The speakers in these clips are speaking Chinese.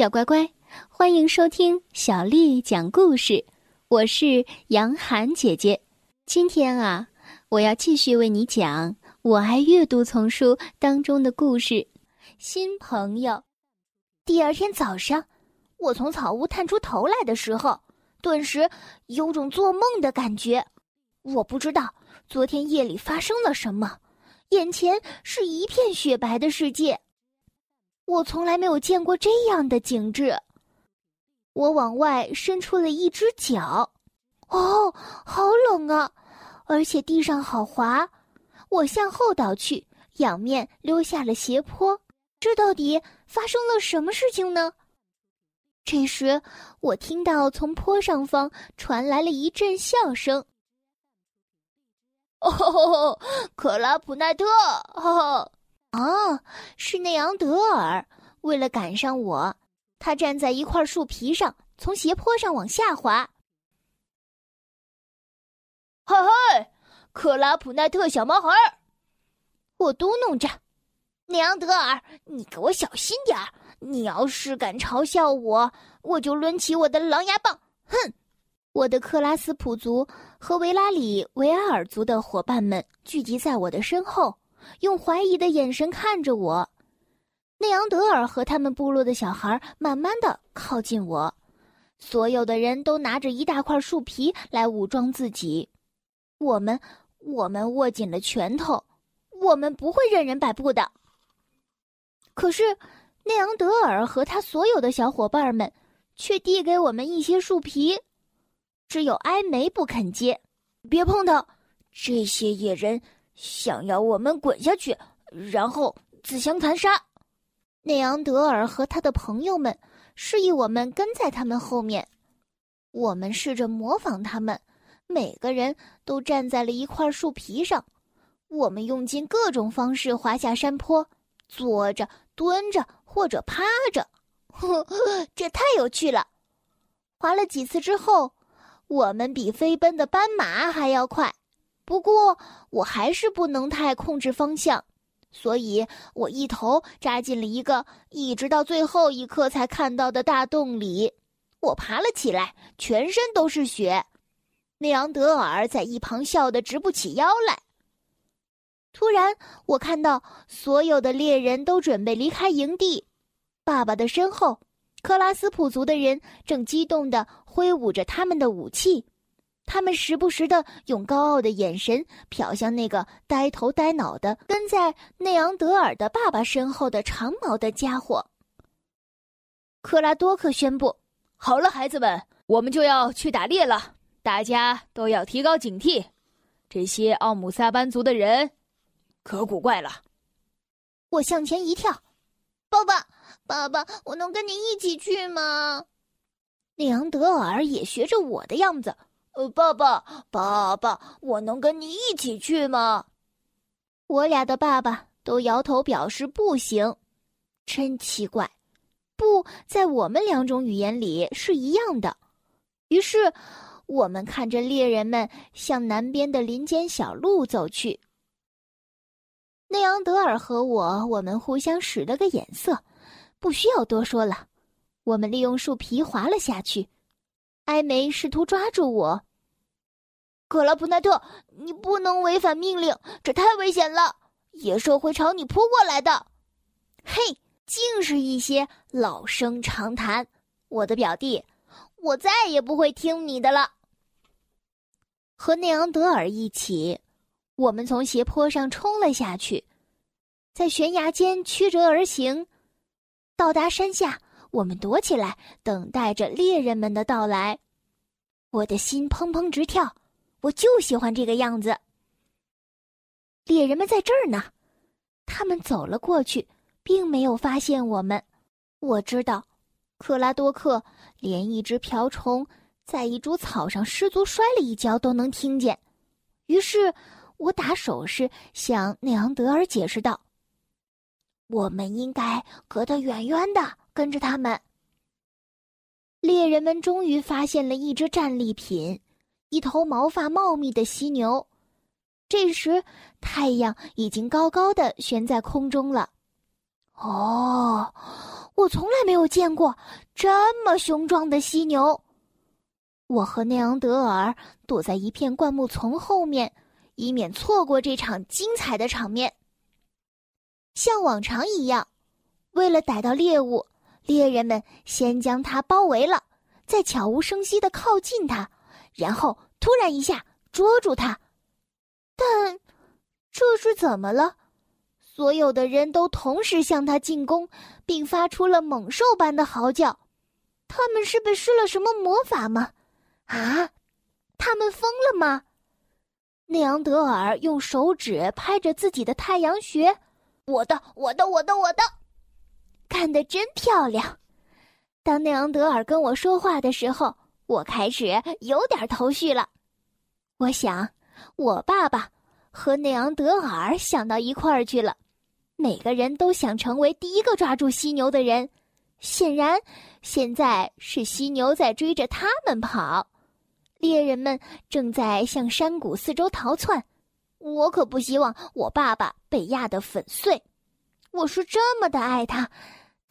小乖乖，欢迎收听小丽讲故事。我是杨涵姐姐。今天啊，我要继续为你讲《我爱阅读》丛书当中的故事。新朋友，第二天早上，我从草屋探出头来的时候，顿时有种做梦的感觉。我不知道昨天夜里发生了什么，眼前是一片雪白的世界。我从来没有见过这样的景致。我往外伸出了一只脚，哦，好冷啊！而且地上好滑。我向后倒去，仰面溜下了斜坡。这到底发生了什么事情呢？这时，我听到从坡上方传来了一阵笑声。哦，克拉普奈特！哦。哦，是内昂德尔。为了赶上我，他站在一块树皮上，从斜坡上往下滑。嘿嘿，克拉普奈特小毛孩儿！我嘟哝着：“内昂德尔，你给我小心点儿！你要是敢嘲笑我，我就抡起我的狼牙棒！”哼！我的克拉斯普族和维拉里维埃尔族的伙伴们聚集在我的身后。用怀疑的眼神看着我，内昂德尔和他们部落的小孩慢慢的靠近我，所有的人都拿着一大块树皮来武装自己。我们，我们握紧了拳头，我们不会任人摆布的。可是，内昂德尔和他所有的小伙伴们却递给我们一些树皮，只有埃梅不肯接。别碰他，这些野人。想要我们滚下去，然后自相残杀。内昂德尔和他的朋友们示意我们跟在他们后面。我们试着模仿他们，每个人都站在了一块树皮上。我们用尽各种方式滑下山坡，坐着、蹲着或者趴着。呵，这太有趣了！滑了几次之后，我们比飞奔的斑马还要快。不过我还是不能太控制方向，所以我一头扎进了一个一直到最后一刻才看到的大洞里。我爬了起来，全身都是血。内昂德尔在一旁笑得直不起腰来。突然，我看到所有的猎人都准备离开营地，爸爸的身后，克拉斯普族的人正激动地挥舞着他们的武器。他们时不时的用高傲的眼神瞟向那个呆头呆脑的跟在内昂德尔的爸爸身后的长毛的家伙。克拉多克宣布：“好了，孩子们，我们就要去打猎了，大家都要提高警惕。这些奥姆萨班族的人，可古怪了。”我向前一跳：“爸爸，爸爸，我能跟你一起去吗？”内昂德尔也学着我的样子。呃，爸爸，爸爸，我能跟你一起去吗？我俩的爸爸都摇头表示不行。真奇怪，不在我们两种语言里是一样的。于是，我们看着猎人们向南边的林间小路走去。内昂德尔和我，我们互相使了个眼色，不需要多说了。我们利用树皮滑了下去。埃梅试图抓住我。克拉普奈特，你不能违反命令，这太危险了，野兽会朝你扑过来的。嘿，尽是一些老生常谈。我的表弟，我再也不会听你的了。和内昂德尔一起，我们从斜坡上冲了下去，在悬崖间曲折而行，到达山下。我们躲起来，等待着猎人们的到来。我的心砰砰直跳，我就喜欢这个样子。猎人们在这儿呢，他们走了过去，并没有发现我们。我知道，克拉多克连一只瓢虫在一株草上失足摔了一跤都能听见。于是，我打手势向内昂德尔解释道：“我们应该隔得远远的。”跟着他们，猎人们终于发现了一只战利品，一头毛发茂密的犀牛。这时，太阳已经高高的悬在空中了。哦，我从来没有见过这么雄壮的犀牛。我和内昂德尔躲在一片灌木丛后面，以免错过这场精彩的场面。像往常一样，为了逮到猎物，猎人们先将它包围了，再悄无声息的靠近它，然后突然一下捉住它。但这是怎么了？所有的人都同时向他进攻，并发出了猛兽般的嚎叫。他们是被施了什么魔法吗？啊，他们疯了吗？内昂德尔用手指拍着自己的太阳穴，我的，我的，我的，我的，干得真漂亮！当内昂德尔跟我说话的时候，我开始有点头绪了。我想，我爸爸和内昂德尔想到一块儿去了，每个人都想成为第一个抓住犀牛的人。显然，现在是犀牛在追着他们跑。猎人们正在向山谷四周逃窜，我可不希望我爸爸被压得粉碎。我是这么的爱他，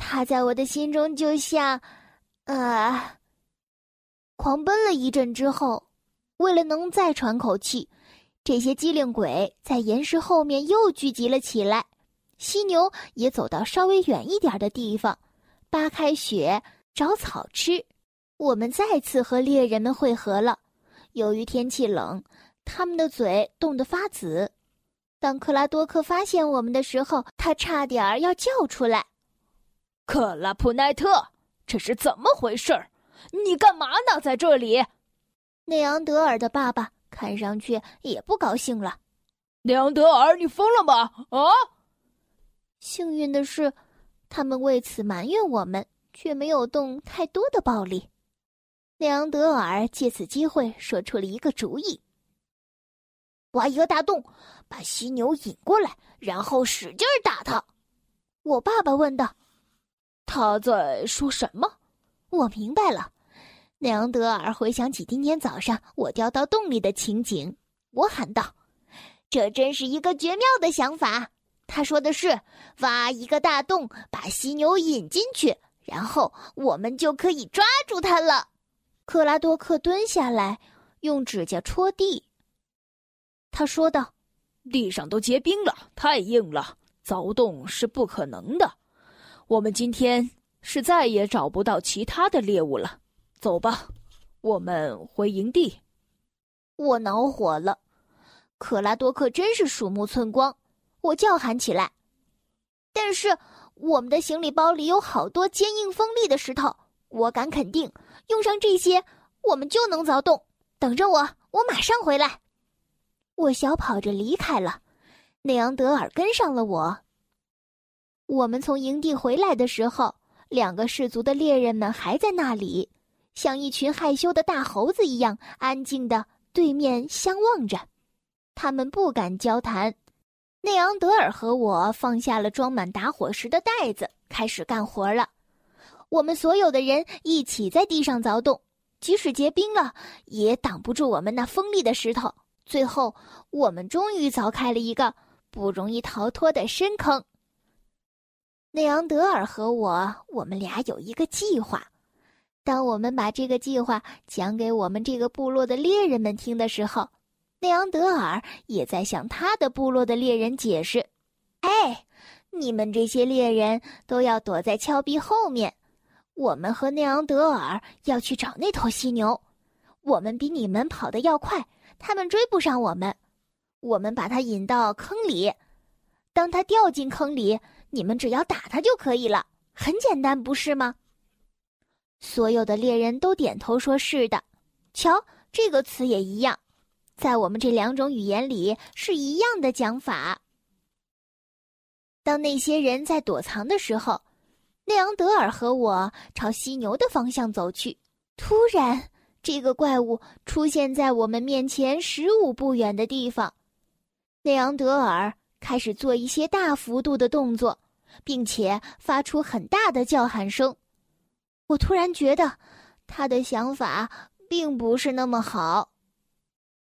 他在我的心中就像……呃……狂奔了一阵之后，为了能再喘口气，这些机灵鬼在岩石后面又聚集了起来。犀牛也走到稍微远一点的地方，扒开雪找草吃。我们再次和猎人们会合了。由于天气冷，他们的嘴冻得发紫。当克拉多克发现我们的时候，他差点儿要叫出来：“克拉普奈特，这是怎么回事儿？你干嘛呢？在这里？”内昂德尔的爸爸看上去也不高兴了。“内昂德尔，你疯了吗？”啊！幸运的是，他们为此埋怨我们，却没有动太多的暴力。内昂德尔借此机会说出了一个主意：挖一个大洞，把犀牛引过来，然后使劲打它。我爸爸问道：“他在说什么？”我明白了。内昂德尔回想起今天早上我掉到洞里的情景，我喊道：“这真是一个绝妙的想法！”他说的是：“挖一个大洞，把犀牛引进去，然后我们就可以抓住它了。”克拉多克蹲下来，用指甲戳地。他说道：“地上都结冰了，太硬了，凿洞是不可能的。我们今天是再也找不到其他的猎物了。走吧，我们回营地。”我恼火了，克拉多克真是鼠目寸光。我叫喊起来。但是我们的行李包里有好多坚硬锋利的石头，我敢肯定。用上这些，我们就能凿洞。等着我，我马上回来。我小跑着离开了，内昂德尔跟上了我。我们从营地回来的时候，两个氏族的猎人们还在那里，像一群害羞的大猴子一样安静的对面相望着。他们不敢交谈。内昂德尔和我放下了装满打火石的袋子，开始干活了。我们所有的人一起在地上凿洞，即使结冰了，也挡不住我们那锋利的石头。最后，我们终于凿开了一个不容易逃脱的深坑。内昂德尔和我，我们俩有一个计划。当我们把这个计划讲给我们这个部落的猎人们听的时候，内昂德尔也在向他的部落的猎人解释：“哎，你们这些猎人都要躲在峭壁后面。”我们和内昂德尔要去找那头犀牛，我们比你们跑得要快，他们追不上我们。我们把它引到坑里，当它掉进坑里，你们只要打他就可以了，很简单，不是吗？所有的猎人都点头说是的。瞧，这个词也一样，在我们这两种语言里是一样的讲法。当那些人在躲藏的时候。内昂德尔和我朝犀牛的方向走去。突然，这个怪物出现在我们面前十五步远的地方。内昂德尔开始做一些大幅度的动作，并且发出很大的叫喊声。我突然觉得，他的想法并不是那么好。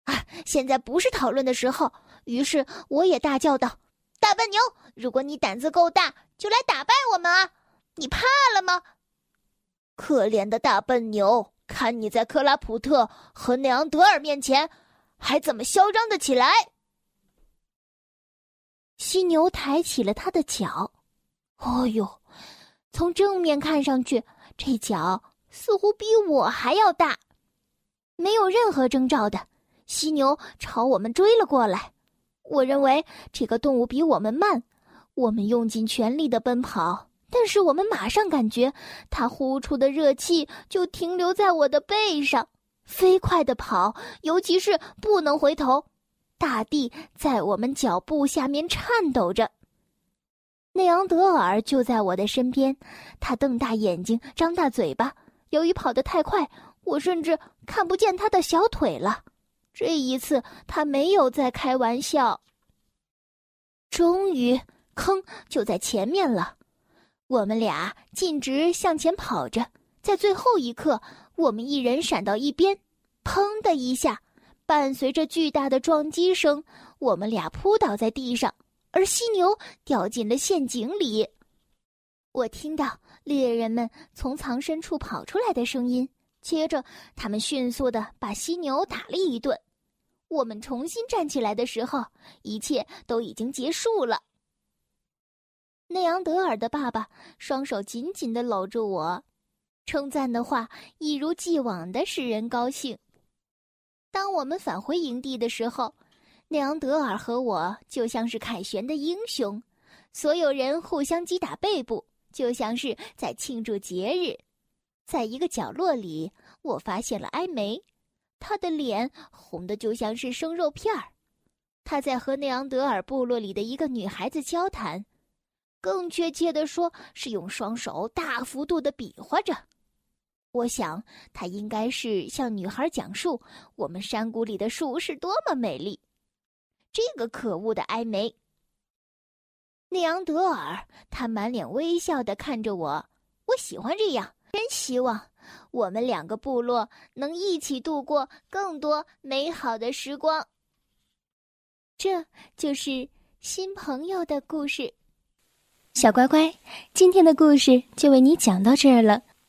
啊，现在不是讨论的时候。于是，我也大叫道：“大笨牛，如果你胆子够大！”就来打败我们啊！你怕了吗？可怜的大笨牛，看你在克拉普特和内昂德尔面前，还怎么嚣张的起来？犀牛抬起了它的脚，哦呦，从正面看上去，这脚似乎比我还要大。没有任何征兆的，犀牛朝我们追了过来。我认为这个动物比我们慢，我们用尽全力的奔跑。但是我们马上感觉，它呼出的热气就停留在我的背上，飞快的跑，尤其是不能回头，大地在我们脚步下面颤抖着。内昂德尔就在我的身边，他瞪大眼睛，张大嘴巴。由于跑得太快，我甚至看不见他的小腿了。这一次，他没有再开玩笑。终于，坑就在前面了。我们俩径直向前跑着，在最后一刻，我们一人闪到一边，砰的一下，伴随着巨大的撞击声，我们俩扑倒在地上，而犀牛掉进了陷阱里。我听到猎人们从藏身处跑出来的声音，接着他们迅速的把犀牛打了一顿。我们重新站起来的时候，一切都已经结束了。内昂德尔的爸爸双手紧紧的搂住我，称赞的话一如既往的使人高兴。当我们返回营地的时候，内昂德尔和我就像是凯旋的英雄，所有人互相击打背部，就像是在庆祝节日。在一个角落里，我发现了埃梅，她的脸红的就像是生肉片儿，她在和内昂德尔部落里的一个女孩子交谈。更确切的说，是用双手大幅度的比划着。我想，他应该是向女孩讲述我们山谷里的树是多么美丽。这个可恶的埃梅，内昂德尔，他满脸微笑的看着我。我喜欢这样，真希望我们两个部落能一起度过更多美好的时光。这就是新朋友的故事。小乖乖，今天的故事就为你讲到这儿了。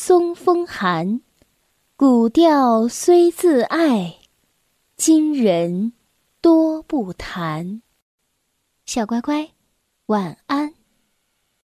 松风寒。古调虽自爱，今人多不弹。小乖乖，晚安。